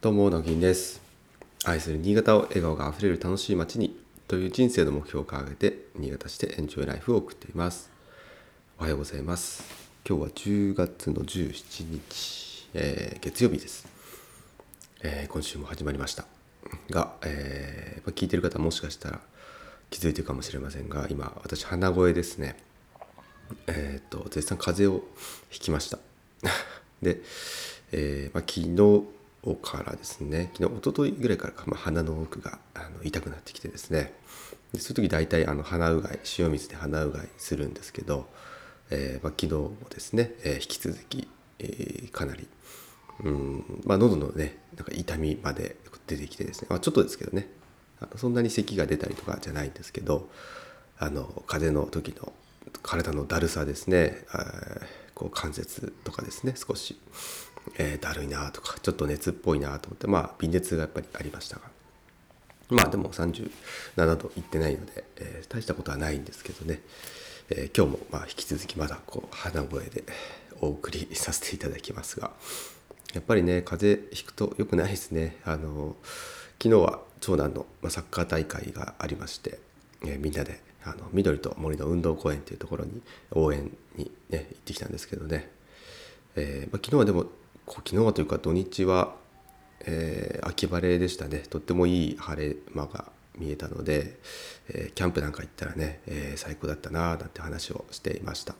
どうも、なぎんです。愛する新潟を笑顔があふれる楽しい街にという人生の目標を掲げて、新潟市でエンジョイライフを送っています。おはようございます。今日は10月の17日、えー月曜日です、えー今週も始まりました。が、えー聞いてる方もしかしたら気づいてるかもしれませんが、今、私、鼻声ですね。えっ、と、絶賛風邪をひきました。で、えーまあ、昨日からですね、昨日、一昨日ぐらいからか、まあ、鼻の奥があの痛くなってきてですね、でそういう時大体あの鼻うがい、塩水で鼻うがいするんですけど、えーまあ、昨日もですね、えー引き続き、えーかなり、うんまあ、喉のね、なんか痛みまで出てきてですね、まあ、ちょっとですけどね、そんなに咳が出たりとかじゃないんですけど、あの風邪の時の体のだるさですね、こう関節とかですね少し、えーだるいなとかちょっと熱っぽいなと思ってまあ微熱がやっぱりありましたが。まあでも37度いってないので、えー大したことはないんですけどね、えー今日もまあ引き続きまだこう鼻声でお送りさせていただきますが。やっぱりね風邪ひくと良くないですね。あの昨日は長男のまあサッカー大会がありまして、えーみんなであの緑と森の運動公園というところに応援に、ね、行ってきたんですけどね、えーまあ、昨日はでも昨日はというか土日は、えー秋晴れでしたね。とってもいい晴れ間が見えたので、えーキャンプなんか行ったらね、えー最高だったななんて話をしていました。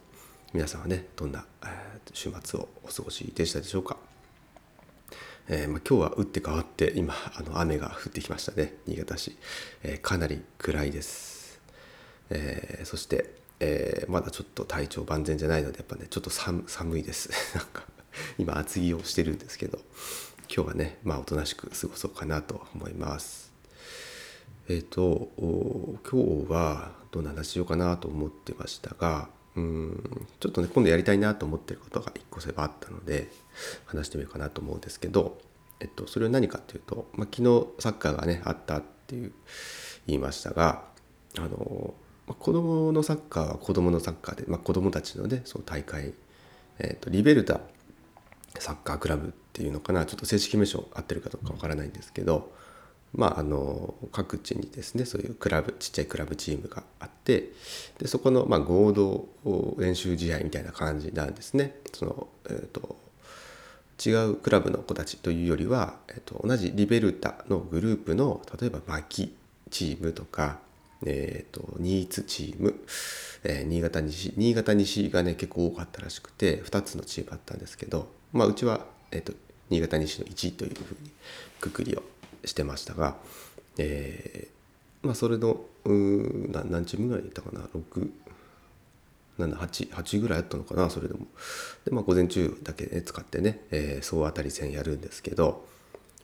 皆さんはねどんな、えー週末をお過ごしでしたでしょうか。えーまあ、今日は打って変わって今あの雨が降ってきましたね。新潟市、えーかなり暗いです、えーそして、えーまだちょっと体調万全じゃないのでやっぱねちょっと寒寒いです。なんか 今厚着をしてるんですけど今日はねまあおとなしく過ごそうかなと思います。えっ、と今日はどんな話しようかなと思ってましたがうんちょっとね今度やりたいなと思ってることが一個そういえばあったので話してみようかなと思うんですけど、えっと、それは何かっていうと、まあ、昨日サッカーがねあったっていう言いましたがあのま子供のサッカーは子供のサッカーで、まあ、子供たちのねその大会、えっと、リベルタサッカークラブっていうのかなちょっと正式名称合ってるかどうかわからないんですけどまああの各地にですねそういうクラブちっちゃいクラブチームがあってでそこのまあ合同練習試合みたいな感じなんですね。そのえー、と違うクラブの子たちというよりは、えっと、同じリベルタのグループの例えば牧チームとか、えっと新津チーム、えー新潟西新潟西がね結構多かったらしくて2つのチームあったんですけど、まあ、うちは、えっと新潟西の1位というふうにくくりをしてましたが、えーまあ、それのうな何チームぐらいいたかな？6 78 8ぐらいあったのかな？それでも。で、まあ、午前中だけ、ね、使ってね、えー総当たり戦やるんですけど、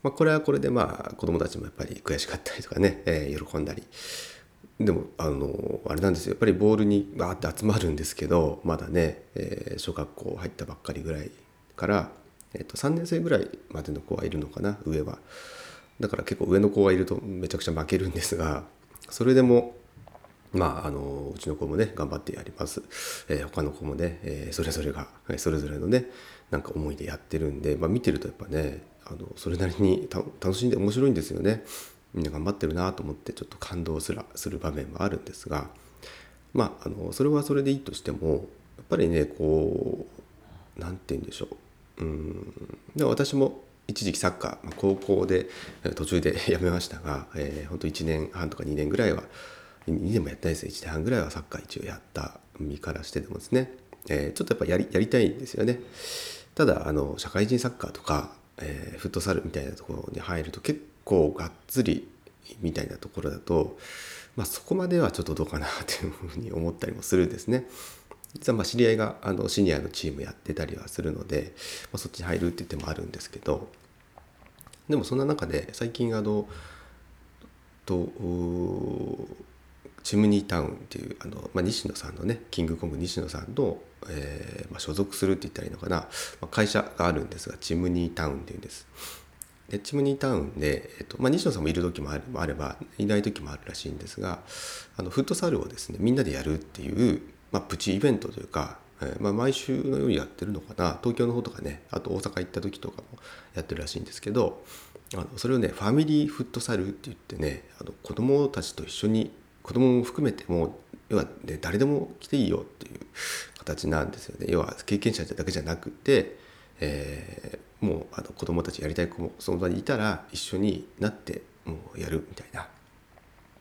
まあ、これはこれでまあ子供たちもやっぱり悔しかったりとかね、えー喜んだりでもあのあれなんですよ。やっぱりボールにバーって集まるんですけどまだね、えー小学校入ったばっかりぐらいから、えー、と3年生ぐらいまでの子はいるのかな上は。だから結構上の子はいるとめちゃくちゃ負けるんですがそれでもまあ、あのうちの子もね頑張ってやります、えー他の子もね、えーそれぞれがそれぞれのねなんか思いでやってるんで、まあ、見てるとやっぱねあのそれなりにた楽しんで面白いんですよね。みんな頑張ってるなと思ってちょっと感動すらする場面もあるんですがまああのそれはそれでいいとしてもやっぱりねこうなんて言うんでしょう。うん。で私も一時期サッカーま高校で途中で やめましたが、えー、ほんと1年半とか2年ぐらいは2年もやってないです1年半ぐらいはサッカー一応やった身からしてでもですね、えーちょっとやっぱやりやりたいんですよね。ただあの社会人サッカーとか、えーフットサルみたいなところに入ると結構がっつりみたいなところだと、まあ、そこまではちょっとどうかなというふうに思ったりもするんですね。実はまあ知り合いがあのシニアのチームやってたりはするので、まあ、そっちに入るって言ってもあるんですけどでもそんな中で最近あのとチムニータウンっていうあの、まあ、西野さんのねキングコング西野さんの、えーまあ、所属するって言ったらいいのかな、まあ、会社があるんですがチムニータウンっていうんです。でチムニータウンで、えっとまあ、西野さんもいる時もあれもあればいない時もあるらしいんですがあのフットサルをですねみんなでやるっていう、まあ、プチイベントというかえー、まあ、毎週のようにやってるのかな東京の方とかねあと大阪行った時とかもやってるらしいんですけどあのそれをねファミリーフットサルって言ってねあの子供たちと一緒に子供も含めても要は、ね、誰でも来ていいよっていう形なんですよね。要は経験者だけじゃなくて、えー、もうあの子供たちやりたい子もその場にいたら一緒になってもうやるみたいな。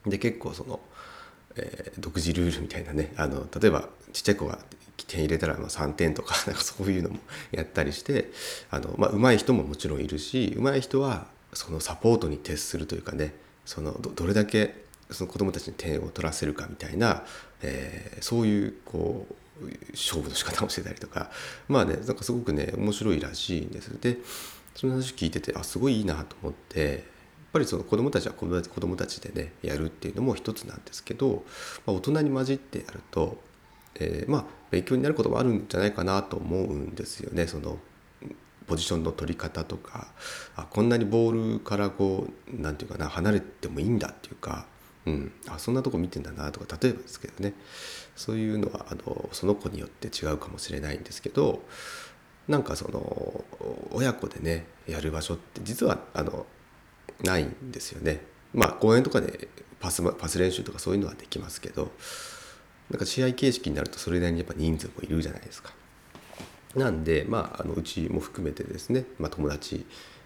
で結構その、えー、独自ルールみたいなねあの例えばちっちゃい子が点入れたらまあ3点とか なんかそういうのもやったりしてあの、まあ、上手い人ももちろんいるし上手い人はそのサポートに徹するというかねそのどれだけその子どもたちに点を取らせるかみたいな、えー、そういうこう勝負の仕方をしてたりとかまあねなんかすごくね面白いらしいんです。でその話聞いててあすごいいいなと思ってやっぱりその子どもたちは子どもたちでねやるっていうのも一つなんですけど、まあ、大人に混じってやると、えー、まあ勉強になることもあるんじゃないかなと思うんですよね。そのポジションの取り方とかあこんなにボールからこう何て言うかな離れてもいいんだっていうかうん、あそんなとこ見てんだなとか例えばですけどねそういうのはあのその子によって違うかもしれないんですけどなんかその親子でねやる場所って実はあのないんですよね。まあ公園とかでパスパス練習とかそういうのはできますけどなんか試合形式になるとそれなりにやっぱ人数もいるじゃないですか。なんでまああのうちも含めてですね、まあ、友達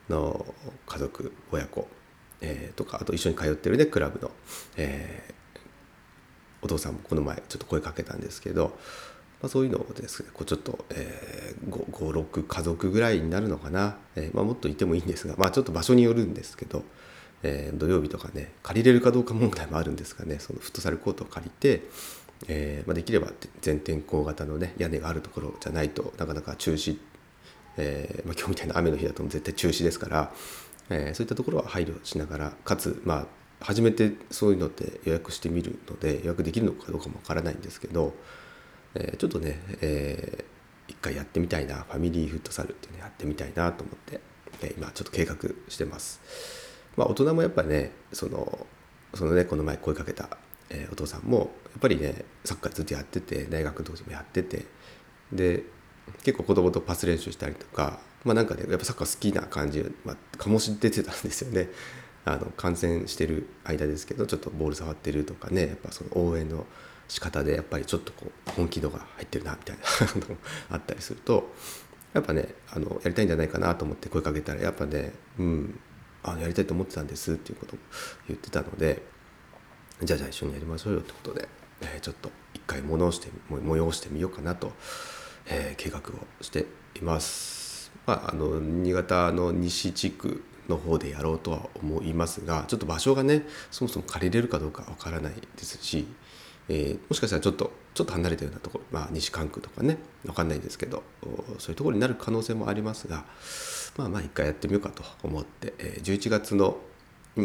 の家族親子えー、とかあと一緒に通ってるねクラブの、えー、お父さんもこの前ちょっと声かけたんですけど、まあ、そういうのをですねこうちょっと、えー、56家族ぐらいになるのかな、えーまあ、もっといてもいいんですが、まあ、ちょっと場所によるんですけど、えー、土曜日とかね借りれるかどうか問題もあるんですがねそのフットサルコートを借りて、えーまあ、できれば全天候型のね屋根があるところじゃないとなかなか中止えーまあ、今日みたいな雨の日だと絶対中止ですから、えー、そういったところは配慮しながらかつまあ初めてそういうのって予約してみるので予約できるのかどうかもわからないんですけど、えー、ちょっとね、えー、一回やってみたいなファミリーフットサルっていうのやってみたいなと思って、え、今ちょっと計画してます。まあ、大人もやっぱねそのそのねこの前声かけた、え、お父さんもやっぱりねサッカーずっとやってて大学の時もやっててで結構子供とパス練習したりとかまあなんかねやっぱサッカー好きな感じ、まあ、醸し出てたんですよね。あの観戦してる間ですけどちょっとボール触ってるとかねやっぱその応援の仕方でやっぱりちょっとこう本気度が入ってるなみたいな のもあったりするとやっぱねあのやりたいんじゃないかなと思って声かけたらやっぱねうんあのやりたいと思ってたんですっていうことを言ってたのでじゃあじゃあ一緒にやりましょうよってことで、えー、ちょっと一回催して催してみようかなと、えー、計画をしています。まあ、あの新潟の西地区の方でやろうとは思いますがちょっと場所がねそもそも借りれるかどうかわからないですし、えー、もしかしたらちょっとちょっと離れたようなところ、まあ、西関区とかね分かんないんですけどそういうところになる可能性もありますがまあまあ一回やってみようかと思って、えー、11月の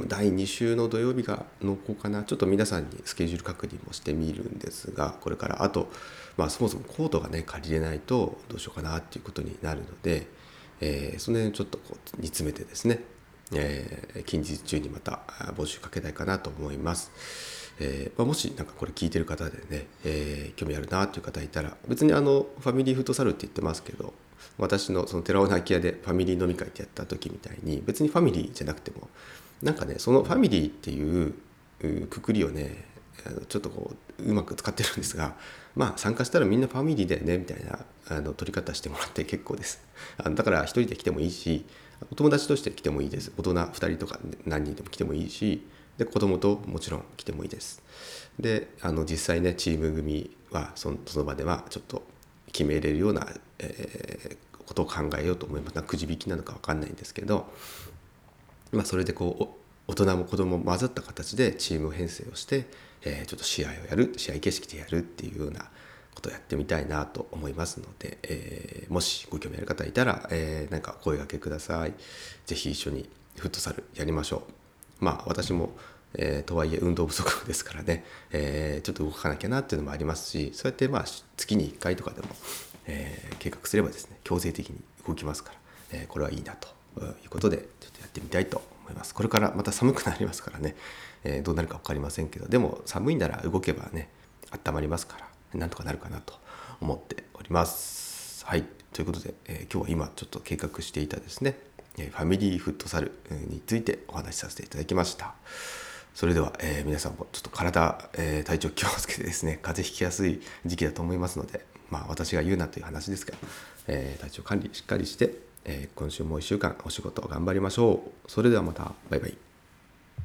第2週の土曜日が濃厚かなちょっと皆さんにスケジュール確認もしてみるんですがこれからあと、まあ、そもそもコートがね借りれないとどうしようかなっていうことになるので。えー、その辺ちょっとこう煮詰めてですね、えー、近日中にまた募集かけたいかなと思います。えーまあ、もしなんかこれ聞いてる方でね、えー、興味あるなという方いたら別にあのファミリーフットサルって言ってますけど私のその寺尾の空き家でファミリー飲み会ってやった時みたいに別にファミリーじゃなくてもなんかねそのファミリーっていうくくりをねちょっとこううまく使ってるんですが まあ参加したらみんなファミリーだよねみたいなあの取り方してもらって結構です。あのだから1人で来てもいいしお友達として来てもいいです。大人2人とか何人でも来てもいいしで子供ともちろん来てもいいです。であの実際ねチーム組はそのその場ではちょっと決めれるような、えー、ことを考えようと思います。くじ引きなのか分かんないんですけど、まあ、それでこう大人も子供も混ざった形でチーム編成をしてえー、ちょっと試合をやる試合形式でやるっていうようなことをやってみたいなと思いますので、えー、もしご興味ある方いたら、えー、なんか声がけください。是非一緒にフットサルやりましょう。まあ私もえー、とはいえ運動不足ですからね、えー、ちょっと動かなきゃなっていうのもありますしそうやってまあ月に1回とかでも、えー、計画すればですね強制的に動きますから、えこれはいいなということでちょっとやってみたいと思います。これからまた寒くなりますからね、えー、どうなるか分かりませんけど。でも寒いなら動けばね温まりますからなんとかなるかなと思っております。はい。ということで、えー、今日は今ちょっと計画していたですねファミリーフットサルについてお話しさせていただきました。それでは、えー、皆さんもちょっと体、えー、体調気をつけてですね風邪ひきやすい時期だと思いますのでまあ私が言うなという話ですが、えー、体調管理しっかりして、え今週も1週間お仕事頑張りましょう。それではまた。バイバイ。